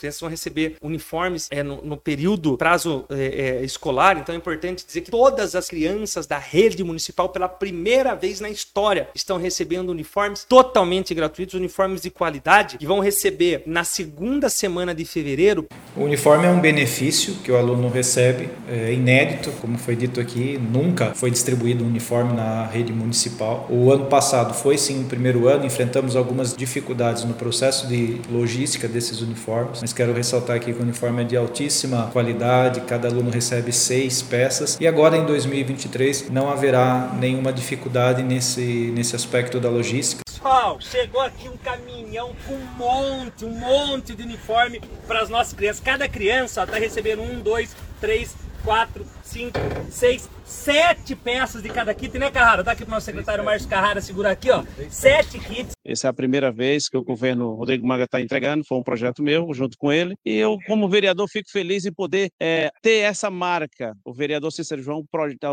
crianças vão receber uniformes é, no, no período, prazo é, é, escolar, então é importante dizer que todas as crianças da rede municipal, pela primeira vez na história, estão recebendo uniformes totalmente gratuitos, uniformes de qualidade, e vão receber na segunda semana de fevereiro. O uniforme é um benefício que o aluno recebe, é inédito, como foi dito aqui, nunca foi distribuído um uniforme na rede municipal. O ano passado foi sim o primeiro ano, enfrentamos algumas dificuldades no processo de logística desses uniformes, mas quero ressaltar aqui que o uniforme é de altíssima qualidade, cada aluno recebe seis peças e agora em 2023 não haverá nenhuma dificuldade nesse, nesse aspecto da logística. Pessoal, chegou aqui um caminhão com um monte, um monte de uniforme para as nossas crianças. Cada criança está recebendo um, dois, três, quatro, cinco, seis, sete peças de cada kit, né, Carrara? Dá aqui para o nosso secretário Márcio Carrara segurar aqui, ó. Sete kits. Essa é a primeira vez que o governo Rodrigo Maga está entregando, foi um projeto meu, junto com ele. E eu, como vereador, fico feliz em poder é, ter essa marca. O vereador Cícero João,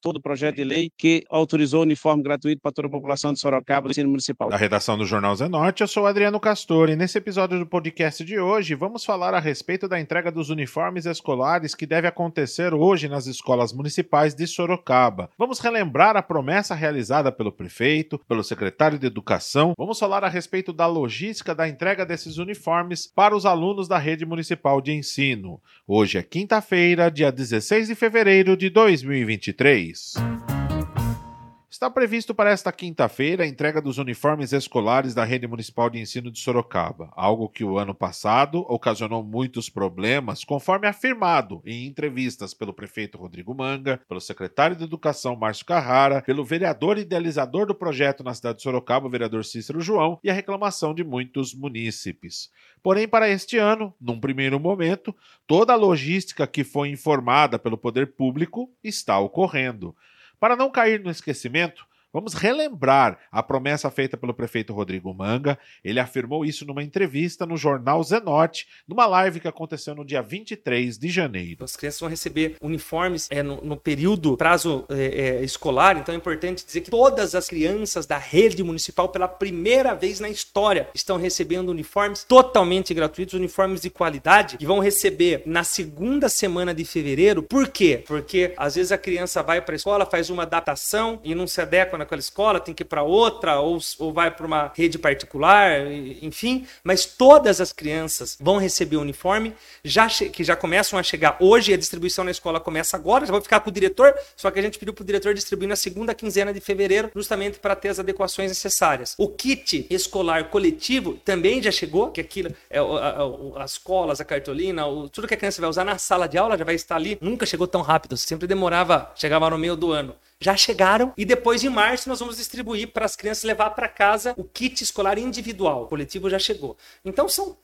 todo o projeto de lei que autorizou o uniforme gratuito para toda a população de Sorocaba, do ensino municipal. Da redação do Jornal Zenorte, eu sou Adriano Castor e nesse episódio do podcast de hoje vamos falar a respeito da entrega dos uniformes escolares que deve acontecer hoje nas escolas municipais de Sorocaba. Vamos relembrar a promessa realizada pelo prefeito, pelo secretário de Educação. Vamos falar a respeito da logística da entrega desses uniformes para os alunos da rede municipal de ensino. Hoje é quinta-feira, dia 16 de fevereiro de 2023. Está previsto para esta quinta-feira a entrega dos uniformes escolares da Rede Municipal de Ensino de Sorocaba, algo que o ano passado ocasionou muitos problemas, conforme afirmado em entrevistas pelo prefeito Rodrigo Manga, pelo secretário de Educação Márcio Carrara, pelo vereador idealizador do projeto na cidade de Sorocaba, o vereador Cícero João, e a reclamação de muitos munícipes. Porém, para este ano, num primeiro momento, toda a logística que foi informada pelo poder público está ocorrendo. Para não cair no esquecimento, Vamos relembrar a promessa feita pelo prefeito Rodrigo Manga. Ele afirmou isso numa entrevista no jornal Zenote, numa live que aconteceu no dia 23 de janeiro. As crianças vão receber uniformes é, no, no período, prazo é, é, escolar, então é importante dizer que todas as crianças da rede municipal, pela primeira vez na história, estão recebendo uniformes totalmente gratuitos, uniformes de qualidade, e vão receber na segunda semana de fevereiro. Por quê? Porque às vezes a criança vai para a escola, faz uma adaptação e não se adequa naquela escola, tem que ir para outra, ou, ou vai para uma rede particular, enfim. Mas todas as crianças vão receber o uniforme, já que já começam a chegar hoje, a distribuição na escola começa agora, já vou ficar com o diretor, só que a gente pediu para o diretor distribuir na segunda quinzena de fevereiro, justamente para ter as adequações necessárias. O kit escolar coletivo também já chegou, que aquilo, é, as colas, a cartolina, o, tudo que a criança vai usar na sala de aula já vai estar ali. Nunca chegou tão rápido, sempre demorava, chegava no meio do ano já chegaram e depois em março nós vamos distribuir para as crianças levar para casa o kit escolar individual. O coletivo já chegou. Então são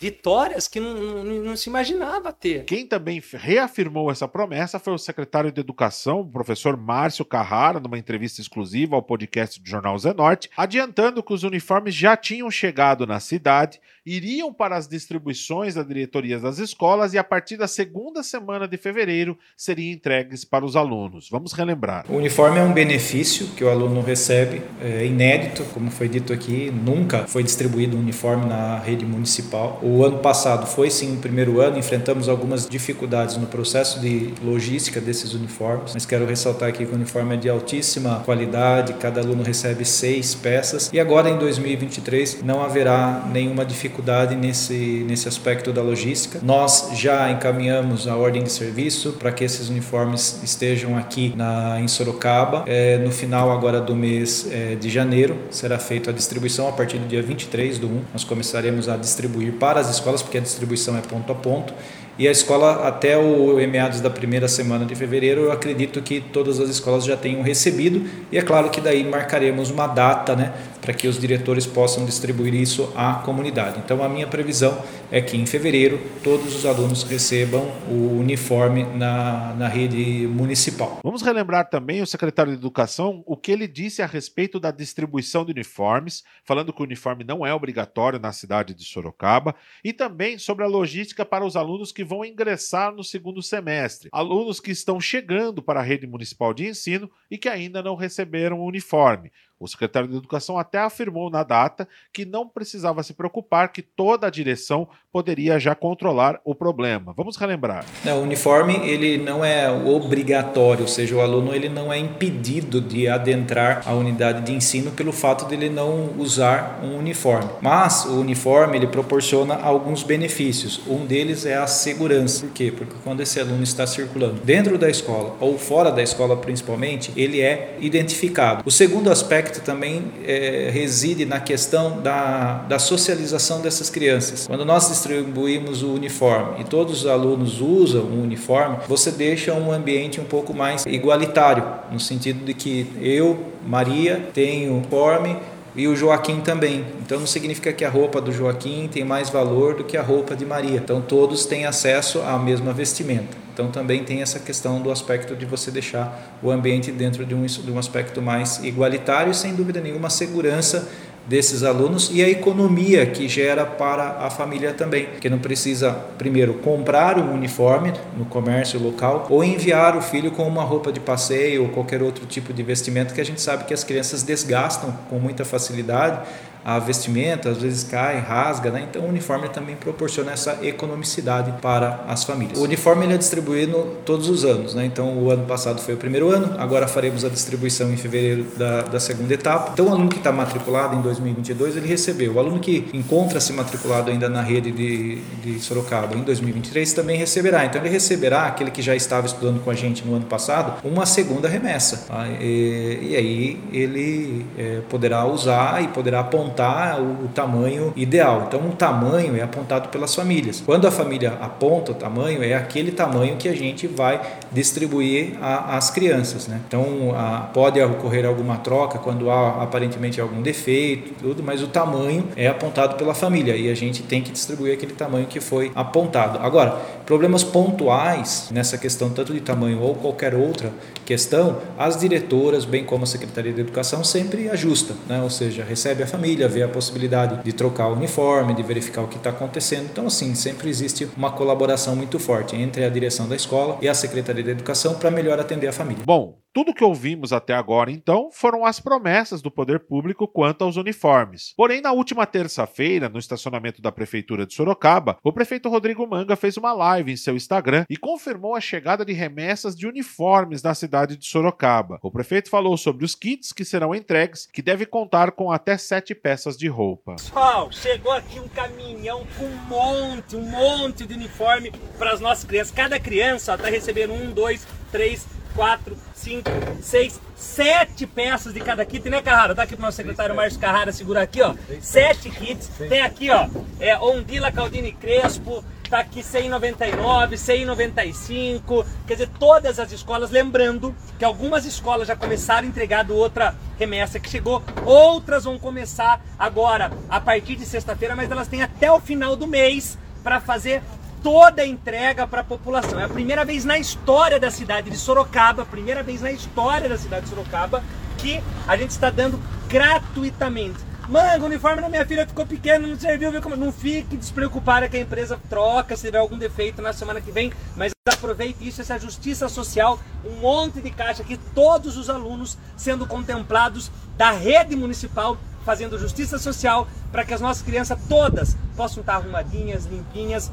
vitórias que não, não, não, se imaginava ter. Quem também reafirmou essa promessa foi o secretário de Educação, o professor Márcio Carrara, numa entrevista exclusiva ao podcast do Jornal Zenorte, adiantando que os uniformes já tinham chegado na cidade, iriam para as distribuições da diretoria das escolas e a partir da segunda semana de fevereiro seriam entregues para os alunos. Vamos relembrar. O uniforme é um benefício que o aluno recebe, é inédito, como foi dito aqui, nunca foi distribuído um uniforme na rede municipal o ano passado foi sim o primeiro ano, enfrentamos algumas dificuldades no processo de logística desses uniformes, mas quero ressaltar aqui que o uniforme é de altíssima qualidade, cada aluno recebe seis peças e agora em 2023 não haverá nenhuma dificuldade nesse, nesse aspecto da logística. Nós já encaminhamos a ordem de serviço para que esses uniformes estejam aqui na, em Sorocaba. É, no final agora do mês é, de janeiro será feita a distribuição a partir do dia 23 do 1. Nós começaremos a distribuir para as escolas, porque a distribuição é ponto a ponto. E a escola, até o meados da primeira semana de fevereiro, eu acredito que todas as escolas já tenham recebido. E é claro que daí marcaremos uma data né, para que os diretores possam distribuir isso à comunidade. Então, a minha previsão é que em fevereiro todos os alunos recebam o uniforme na, na rede municipal. Vamos relembrar também o secretário de Educação o que ele disse a respeito da distribuição de uniformes, falando que o uniforme não é obrigatório na cidade de Sorocaba, e também sobre a logística para os alunos que vão ingressar no segundo semestre, alunos que estão chegando para a rede municipal de ensino e que ainda não receberam o uniforme. O secretário de Educação até afirmou na data que não precisava se preocupar, que toda a direção poderia já controlar o problema. Vamos relembrar. É, o uniforme ele não é obrigatório, ou seja, o aluno ele não é impedido de adentrar a unidade de ensino pelo fato de ele não usar um uniforme. Mas o uniforme ele proporciona alguns benefícios. Um deles é a segurança. Por quê? Porque quando esse aluno está circulando dentro da escola ou fora da escola principalmente, ele é identificado. O segundo aspecto também é, reside na questão da, da socialização dessas crianças. Quando nós distribuímos o uniforme e todos os alunos usam o uniforme, você deixa um ambiente um pouco mais igualitário, no sentido de que eu, Maria, tenho uniforme e o Joaquim também. Então não significa que a roupa do Joaquim tem mais valor do que a roupa de Maria. Então todos têm acesso à mesma vestimenta. Então também tem essa questão do aspecto de você deixar o ambiente dentro de um, de um aspecto mais igualitário e sem dúvida nenhuma segurança desses alunos e a economia que gera para a família também, que não precisa primeiro comprar um uniforme no comércio local ou enviar o filho com uma roupa de passeio ou qualquer outro tipo de vestimento que a gente sabe que as crianças desgastam com muita facilidade a vestimenta, às vezes cai, rasga, né? Então o uniforme também proporciona essa economicidade para as famílias. O uniforme ele é distribuído todos os anos, né? Então o ano passado foi o primeiro ano, agora faremos a distribuição em fevereiro da, da segunda etapa. Então o aluno que está matriculado em 2022 ele recebeu. O aluno que encontra-se matriculado ainda na rede de, de Sorocaba em 2023 também receberá. Então ele receberá aquele que já estava estudando com a gente no ano passado uma segunda remessa. Tá? E, e, aí ele é, poderá usar e poderá apontar apontar o, o tamanho ideal. Então, o tamanho é apontado pelas famílias. Quando a família aponta o tamanho, é aquele tamanho que a gente vai distribuir às crianças. Né? Então, a, pode ocorrer alguma troca quando há aparentemente algum defeito, tudo, mas o tamanho é apontado pela família e a gente tem que distribuir aquele tamanho que foi apontado. Agora, problemas pontuais nessa questão, tanto de tamanho ou qualquer outra questão, as diretoras, bem como a Secretaria de Educação, sempre ajustam, né? ou seja, recebe a família família, ver a possibilidade de trocar o uniforme, de verificar o que está acontecendo. Então, assim, sempre existe uma colaboração muito forte entre a direção da escola e a Secretaria de Educação para melhor atender a família. Bom, tudo que ouvimos até agora, então, foram as promessas do poder público quanto aos uniformes. Porém, na última terça-feira, no estacionamento da Prefeitura de Sorocaba, o prefeito Rodrigo Manga fez uma live em seu Instagram e confirmou a chegada de remessas de uniformes na cidade de Sorocaba. O prefeito falou sobre os kits que serão entregues, que deve contar com até sete peças de roupa. Pessoal, chegou aqui um caminhão com um monte, um monte de uniforme para as nossas crianças. Cada criança está recebendo um, dois, três, quatro, cinco, seis, sete peças de cada kit, né, Carrara? Dá aqui pro nosso secretário Márcio Carrara segurar aqui, ó. Sete kits. Tem aqui, ó, é Ondila Caldini Crespo, tá aqui 199, 195, quer dizer, todas as escolas, lembrando que algumas escolas já começaram entregando outra remessa que chegou, outras vão começar agora a partir de sexta-feira, mas elas têm até o final do mês para fazer toda a entrega para a população. É a primeira vez na história da cidade de Sorocaba, primeira vez na história da cidade de Sorocaba, que a gente está dando gratuitamente. Mano, o uniforme da minha filha ficou pequeno, não serviu, viu? Não fique despreocupada que a empresa troca se tiver algum defeito na semana que vem, mas aproveite isso, essa justiça social, um monte de caixa aqui, todos os alunos sendo contemplados da rede municipal fazendo justiça social para que as nossas crianças todas possam estar arrumadinhas, limpinhas,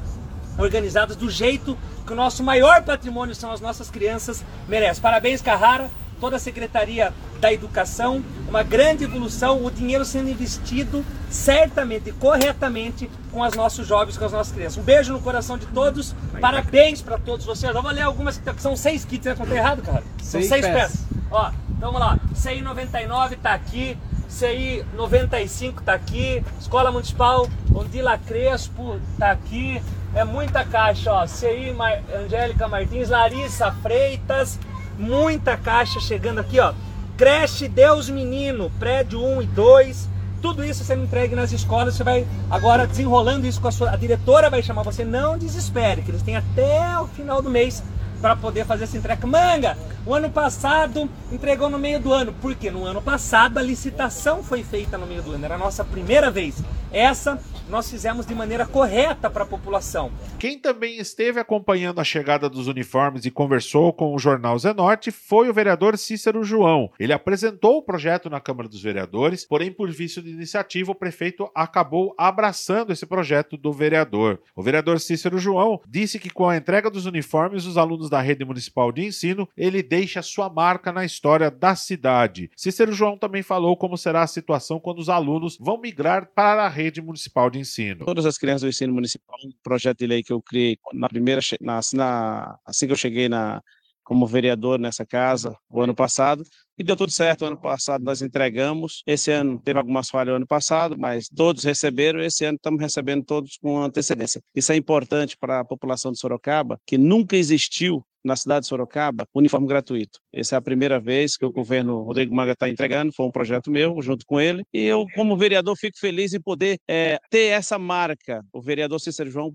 organizadas do jeito que o nosso maior patrimônio são as nossas crianças merece. Parabéns, Carrara, toda a Secretaria da Educação, uma grande evolução, o dinheiro sendo investido certamente, corretamente com os nossos jovens, com as nossas crianças. Um beijo no coração de todos, parabéns para todos vocês. Vamos ler algumas que são seis kits, né? Contei errado, cara? São seis, seis peças. peças. Ó, então vamos lá, CI 99 tá aqui, CI 95 tá aqui, Escola Municipal Ondila Crespo tá aqui, é muita caixa, ó. CI Mar... Angélica Martins, Larissa Freitas, muita caixa chegando aqui, ó. Creche Deus Menino, prédio 1 e 2. Tudo isso sendo entregue nas escolas, você vai agora desenrolando isso com a sua. A diretora vai chamar você, não desespere, que eles têm até o final do mês para poder fazer essa entrega. Manga, o ano passado entregou no meio do ano. Porque no ano passado a licitação foi feita no meio do ano, era a nossa primeira vez. Essa nós fizemos de maneira correta para a população. Quem também esteve acompanhando a chegada dos uniformes e conversou com o jornal Zenorte foi o vereador Cícero João. Ele apresentou o projeto na Câmara dos Vereadores, porém, por vício de iniciativa, o prefeito acabou abraçando esse projeto do vereador. O vereador Cícero João disse que com a entrega dos uniformes, os alunos da rede municipal de ensino, ele deixa sua marca na história da cidade. Cícero João também falou como será a situação quando os alunos vão migrar para a rede municipal de ensino? Todas as crianças do ensino municipal, um projeto de lei que eu criei na primeira, na, na, assim que eu cheguei na, como vereador nessa casa o ano passado e deu tudo certo. O ano passado nós entregamos. Esse ano teve algumas falhas no ano passado, mas todos receberam. Esse ano estamos recebendo todos com antecedência. Isso é importante para a população de Sorocaba, que nunca existiu na cidade de Sorocaba, uniforme gratuito. Essa é a primeira vez que o governo Rodrigo Maga está entregando, foi um projeto meu, junto com ele, e eu, como vereador, fico feliz em poder é, ter essa marca. O vereador Cícero João,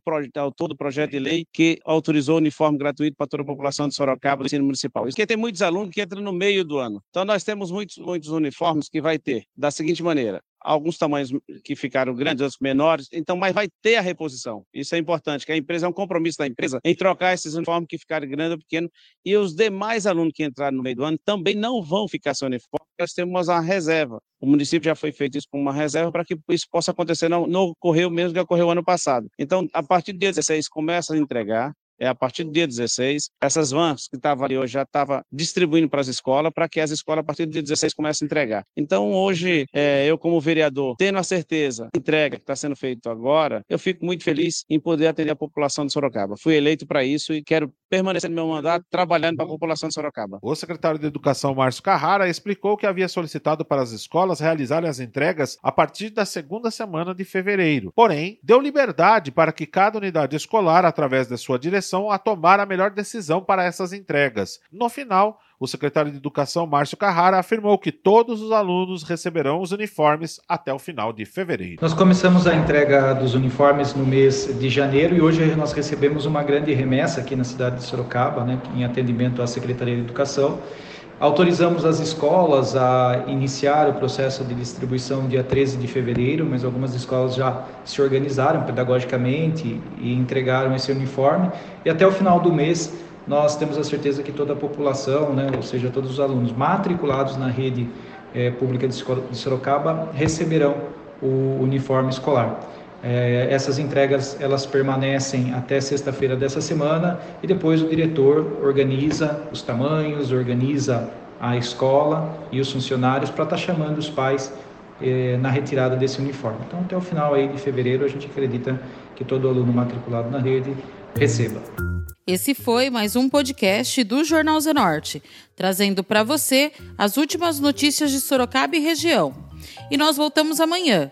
todo o projeto de lei que autorizou uniforme gratuito para toda a população de Sorocaba, do ensino municipal. Isso porque tem muitos alunos que entram no meio do ano. Então, nós temos muitos, muitos uniformes que vai ter, da seguinte maneira, alguns tamanhos que ficaram grandes, outros menores, então, mas vai ter a reposição. Isso é importante, que a empresa é um compromisso da empresa em trocar esses uniformes que ficaram grandes ou pequenos, e os demais alunos que entraram no meio do ano também não vão ficar sem uniforme, nós temos uma reserva. O município já foi feito isso com uma reserva para que isso possa acontecer, não, não ocorreu mesmo que ocorreu ano passado. Então, a partir dia 16, começa a entregar, é a partir do dia 16. Essas vans que estavam ali hoje já estava distribuindo para as escolas, para que as escolas, a partir do dia 16, comecem a entregar. Então, hoje, é, eu, como vereador, tendo a certeza da entrega que está sendo feita agora, eu fico muito feliz em poder atender a população de Sorocaba. Fui eleito para isso e quero permanecer no meu mandato trabalhando para a população de Sorocaba. O secretário de Educação, Márcio Carrara, explicou que havia solicitado para as escolas realizarem as entregas a partir da segunda semana de fevereiro. Porém, deu liberdade para que cada unidade escolar, através da sua direção, a tomar a melhor decisão para essas entregas. No final, o secretário de Educação, Márcio Carrara, afirmou que todos os alunos receberão os uniformes até o final de fevereiro. Nós começamos a entrega dos uniformes no mês de janeiro e hoje nós recebemos uma grande remessa aqui na cidade de Sorocaba, né, em atendimento à Secretaria de Educação. Autorizamos as escolas a iniciar o processo de distribuição dia 13 de fevereiro, mas algumas escolas já se organizaram pedagogicamente e entregaram esse uniforme. E até o final do mês, nós temos a certeza que toda a população, né, ou seja, todos os alunos matriculados na rede é, pública de Sorocaba, receberão o uniforme escolar. É, essas entregas elas permanecem até sexta-feira dessa semana e depois o diretor organiza os tamanhos, organiza a escola e os funcionários para estar tá chamando os pais é, na retirada desse uniforme. Então até o final aí de fevereiro a gente acredita que todo aluno matriculado na rede receba. Esse foi mais um podcast do Jornal Zenorte, trazendo para você as últimas notícias de Sorocaba e região. E nós voltamos amanhã